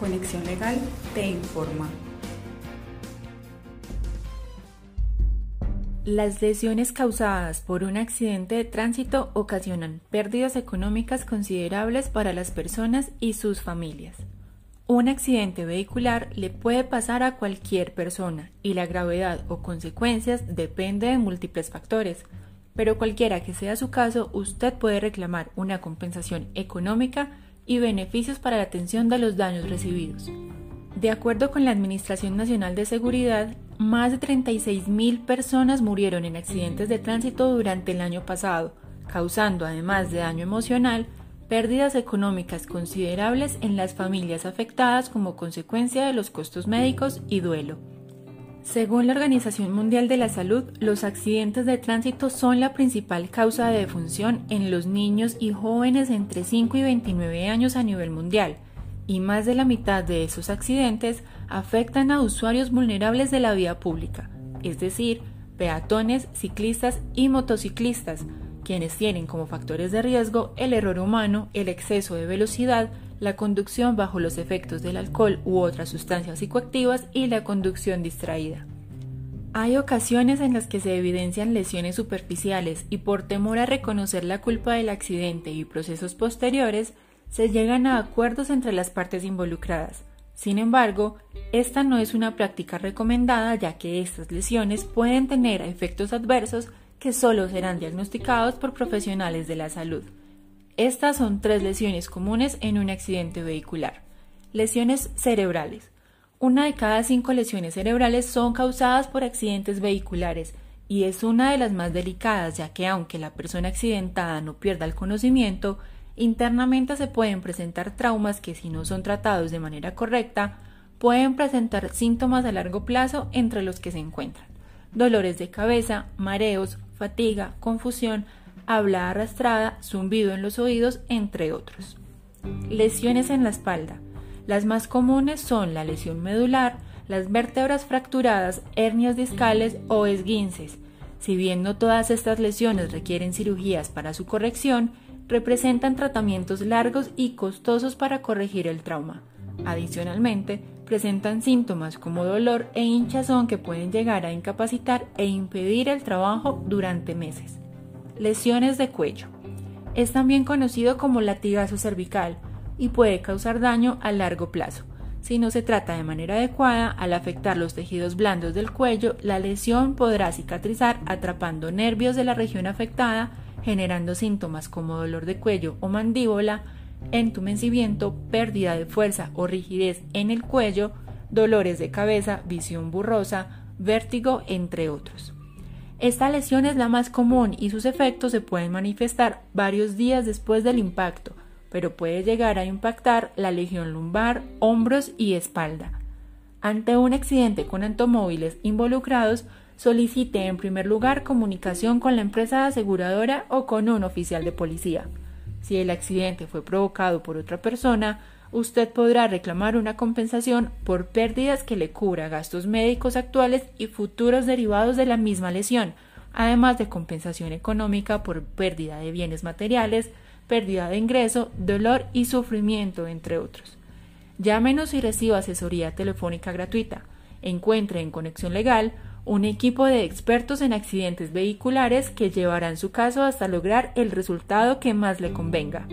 Conexión Legal te informa. Las lesiones causadas por un accidente de tránsito ocasionan pérdidas económicas considerables para las personas y sus familias. Un accidente vehicular le puede pasar a cualquier persona y la gravedad o consecuencias depende de múltiples factores, pero cualquiera que sea su caso, usted puede reclamar una compensación económica y beneficios para la atención de los daños recibidos. De acuerdo con la Administración Nacional de Seguridad, más de 36.000 personas murieron en accidentes de tránsito durante el año pasado, causando, además de daño emocional, pérdidas económicas considerables en las familias afectadas como consecuencia de los costos médicos y duelo. Según la Organización Mundial de la Salud, los accidentes de tránsito son la principal causa de defunción en los niños y jóvenes entre 5 y 29 años a nivel mundial, y más de la mitad de esos accidentes afectan a usuarios vulnerables de la vía pública, es decir, peatones, ciclistas y motociclistas, quienes tienen como factores de riesgo el error humano, el exceso de velocidad, la conducción bajo los efectos del alcohol u otras sustancias psicoactivas y la conducción distraída. Hay ocasiones en las que se evidencian lesiones superficiales y por temor a reconocer la culpa del accidente y procesos posteriores, se llegan a acuerdos entre las partes involucradas. Sin embargo, esta no es una práctica recomendada ya que estas lesiones pueden tener efectos adversos que solo serán diagnosticados por profesionales de la salud. Estas son tres lesiones comunes en un accidente vehicular. Lesiones cerebrales. Una de cada cinco lesiones cerebrales son causadas por accidentes vehiculares y es una de las más delicadas ya que aunque la persona accidentada no pierda el conocimiento, internamente se pueden presentar traumas que si no son tratados de manera correcta, pueden presentar síntomas a largo plazo entre los que se encuentran dolores de cabeza, mareos, fatiga, confusión, habla arrastrada, zumbido en los oídos, entre otros. Lesiones en la espalda. Las más comunes son la lesión medular, las vértebras fracturadas, hernias discales o esguinces. Si bien no todas estas lesiones requieren cirugías para su corrección, representan tratamientos largos y costosos para corregir el trauma. Adicionalmente, presentan síntomas como dolor e hinchazón que pueden llegar a incapacitar e impedir el trabajo durante meses. Lesiones de cuello. Es también conocido como latigazo cervical y puede causar daño a largo plazo. Si no se trata de manera adecuada, al afectar los tejidos blandos del cuello, la lesión podrá cicatrizar atrapando nervios de la región afectada, generando síntomas como dolor de cuello o mandíbula, entumecimiento, pérdida de fuerza o rigidez en el cuello, dolores de cabeza, visión borrosa, vértigo, entre otros. Esta lesión es la más común y sus efectos se pueden manifestar varios días después del impacto, pero puede llegar a impactar la legión lumbar, hombros y espalda. Ante un accidente con automóviles involucrados, solicite en primer lugar comunicación con la empresa aseguradora o con un oficial de policía. Si el accidente fue provocado por otra persona, usted podrá reclamar una compensación por pérdidas que le cubra gastos médicos actuales y futuros derivados de la misma lesión, además de compensación económica por pérdida de bienes materiales, pérdida de ingreso, dolor y sufrimiento, entre otros. Llámenos y reciba asesoría telefónica gratuita. Encuentre en Conexión Legal un equipo de expertos en accidentes vehiculares que llevarán su caso hasta lograr el resultado que más le convenga.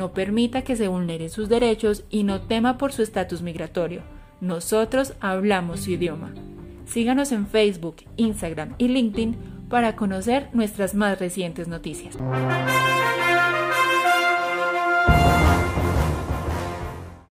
No permita que se vulneren sus derechos y no tema por su estatus migratorio. Nosotros hablamos su idioma. Síganos en Facebook, Instagram y LinkedIn para conocer nuestras más recientes noticias.